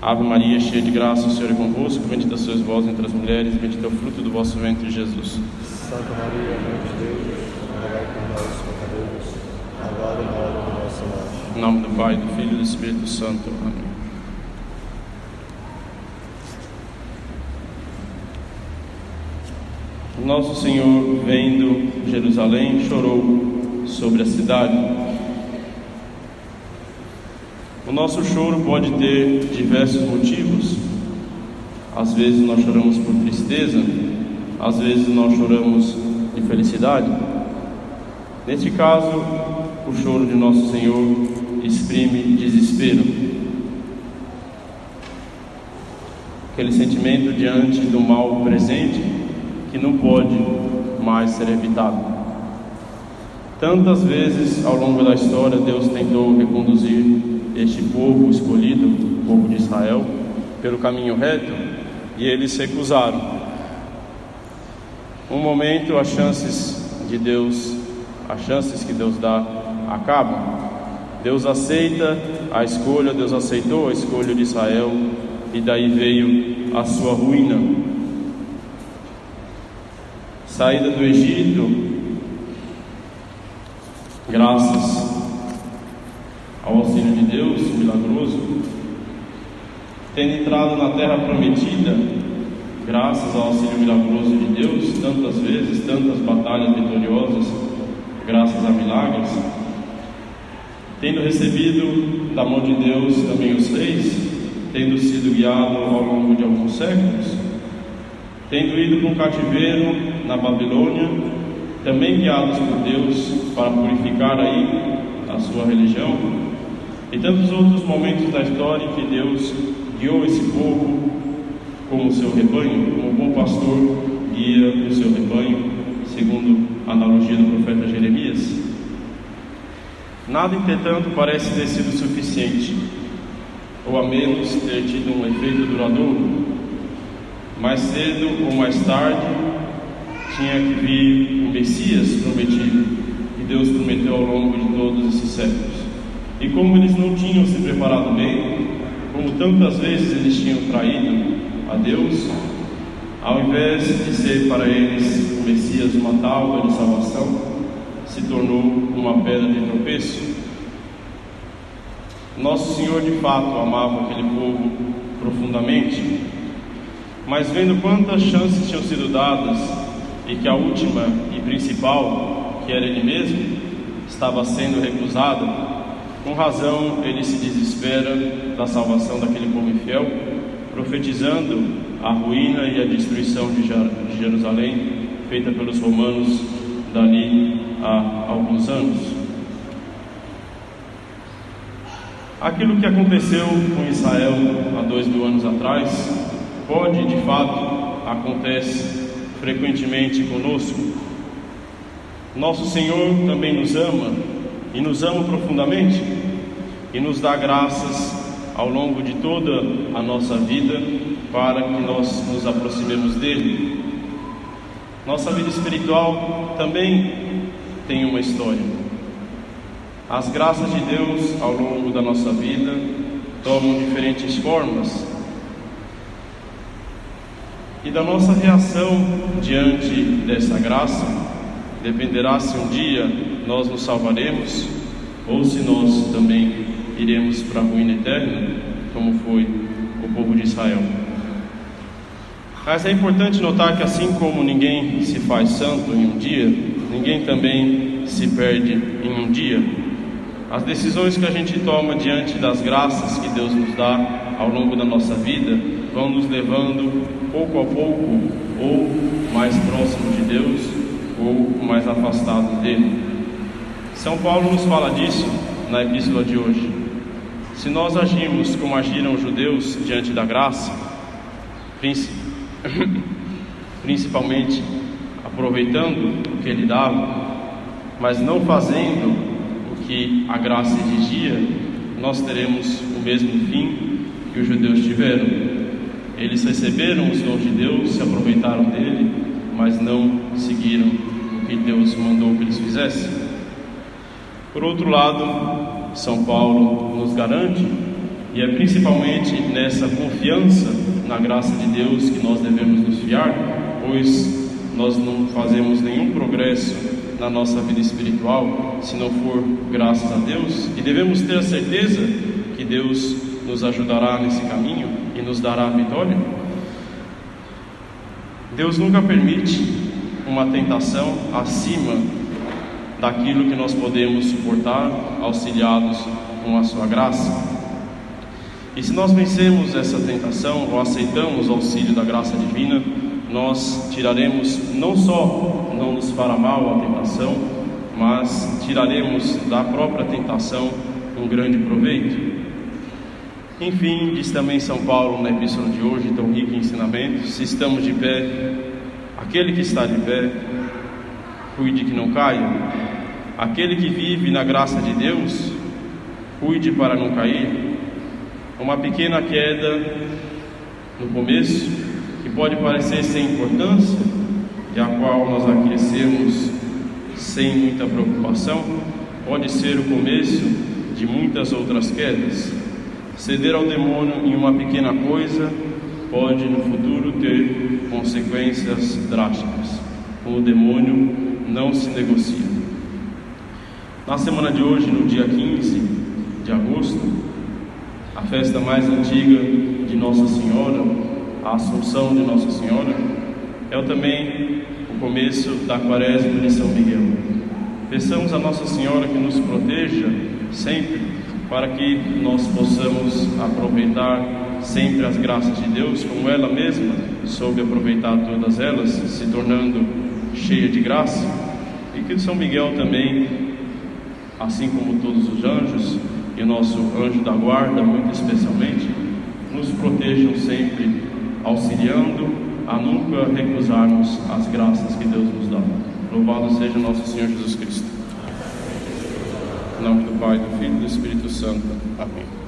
Ave Maria, cheia de graça, o Senhor é convosco, bendita sois vós entre as mulheres, bendito é o fruto do vosso ventre, Jesus. Santa Maria, Mãe de Deus, rogai por nós, pecadores, agora e na hora da nossa morte. Em nome do Pai, do Filho e do Espírito Santo. Amém. Nosso Senhor, vendo Jerusalém, chorou sobre a cidade. O nosso choro pode ter diversos motivos. Às vezes nós choramos por tristeza, às vezes nós choramos de felicidade. Neste caso, o choro de nosso Senhor exprime desespero. Aquele sentimento diante do mal presente que não pode mais ser evitado. Tantas vezes ao longo da história Deus tentou reconduzir este povo escolhido, o povo de Israel, pelo caminho reto e eles recusaram. Um momento as chances de Deus, as chances que Deus dá acabam. Deus aceita a escolha, Deus aceitou a escolha de Israel e daí veio a sua ruína. Saída do Egito, graças Deus milagroso, tendo entrado na terra prometida, graças ao auxílio milagroso de Deus, tantas vezes, tantas batalhas vitoriosas, graças a milagres, tendo recebido da mão de Deus também os reis, tendo sido guiado ao longo de alguns séculos, tendo ido para um cativeiro na Babilônia, também guiados por Deus para purificar aí a sua religião, e tantos outros momentos da história em que Deus guiou esse povo como seu rebanho, como bom pastor guia o seu rebanho, segundo a analogia do profeta Jeremias. Nada, entretanto, parece ter sido suficiente, ou a menos ter tido um efeito duradouro. Mais cedo ou mais tarde, tinha que vir o Messias prometido, que Deus prometeu ao longo de todos esses séculos. E como eles não tinham se preparado bem, como tantas vezes eles tinham traído a Deus, ao invés de ser para eles o Messias uma tábua de salvação, se tornou uma pedra de tropeço. Nosso Senhor de fato amava aquele povo profundamente, mas vendo quantas chances tinham sido dadas e que a última e principal, que era Ele mesmo, estava sendo recusada, com razão ele se desespera da salvação daquele povo infiel, profetizando a ruína e a destruição de Jerusalém, feita pelos romanos dali há alguns anos. Aquilo que aconteceu com Israel há dois mil anos atrás pode, de fato, acontece frequentemente conosco. Nosso Senhor também nos ama e nos ama profundamente e nos dá graças ao longo de toda a nossa vida para que nós nos aproximemos dele. Nossa vida espiritual também tem uma história. As graças de Deus ao longo da nossa vida tomam diferentes formas. E da nossa reação diante dessa graça dependerá se um dia nós nos salvaremos ou se nós também iremos para a ruína eterna, como foi o povo de Israel. Mas é importante notar que, assim como ninguém se faz santo em um dia, ninguém também se perde em um dia. As decisões que a gente toma diante das graças que Deus nos dá ao longo da nossa vida vão nos levando pouco a pouco ou mais próximo de Deus afastados dele. São Paulo nos fala disso na epístola de hoje. Se nós agimos como agiram os judeus diante da graça, principalmente aproveitando o que ele dava, mas não fazendo o que a graça exigia, nós teremos o mesmo fim que os judeus tiveram. Eles receberam os dons de Deus, se aproveitaram dele, mas não seguiram que Deus mandou que eles fizessem. Por outro lado, São Paulo nos garante E é principalmente nessa confiança na graça de Deus que nós devemos nos fiar, pois nós não fazemos nenhum progresso na nossa vida espiritual se não for graças a Deus, e devemos ter a certeza que Deus nos ajudará nesse caminho e nos dará a vitória. Deus nunca permite uma tentação acima daquilo que nós podemos suportar, auxiliados com a sua graça. E se nós vencemos essa tentação ou aceitamos o auxílio da graça divina, nós tiraremos não só não nos fará mal a tentação, mas tiraremos da própria tentação um grande proveito. Enfim, diz também São Paulo na epístola de hoje, tão rico em ensinamento: se estamos de pé, aquele que está de pé, cuide que não caia. Aquele que vive na graça de Deus, cuide para não cair. Uma pequena queda no começo, que pode parecer sem importância, e a qual nós aquecemos sem muita preocupação, pode ser o começo de muitas outras quedas. Ceder ao demônio em uma pequena coisa pode no futuro ter consequências drásticas. Com o demônio não se negocia. Na semana de hoje, no dia 15 de agosto, a festa mais antiga de Nossa Senhora, a Assunção de Nossa Senhora, é também o começo da quaresma de São Miguel. Peçamos a Nossa Senhora que nos proteja sempre, para que nós possamos aproveitar sempre as graças de Deus, como ela mesma soube aproveitar todas elas, se tornando cheia de graça, e que São Miguel também assim como todos os anjos e nosso anjo da guarda, muito especialmente, nos protejam sempre, auxiliando a nunca recusarmos as graças que Deus nos dá. Louvado seja nosso Senhor Jesus Cristo. Em nome do Pai, do Filho e do Espírito Santo. Amém.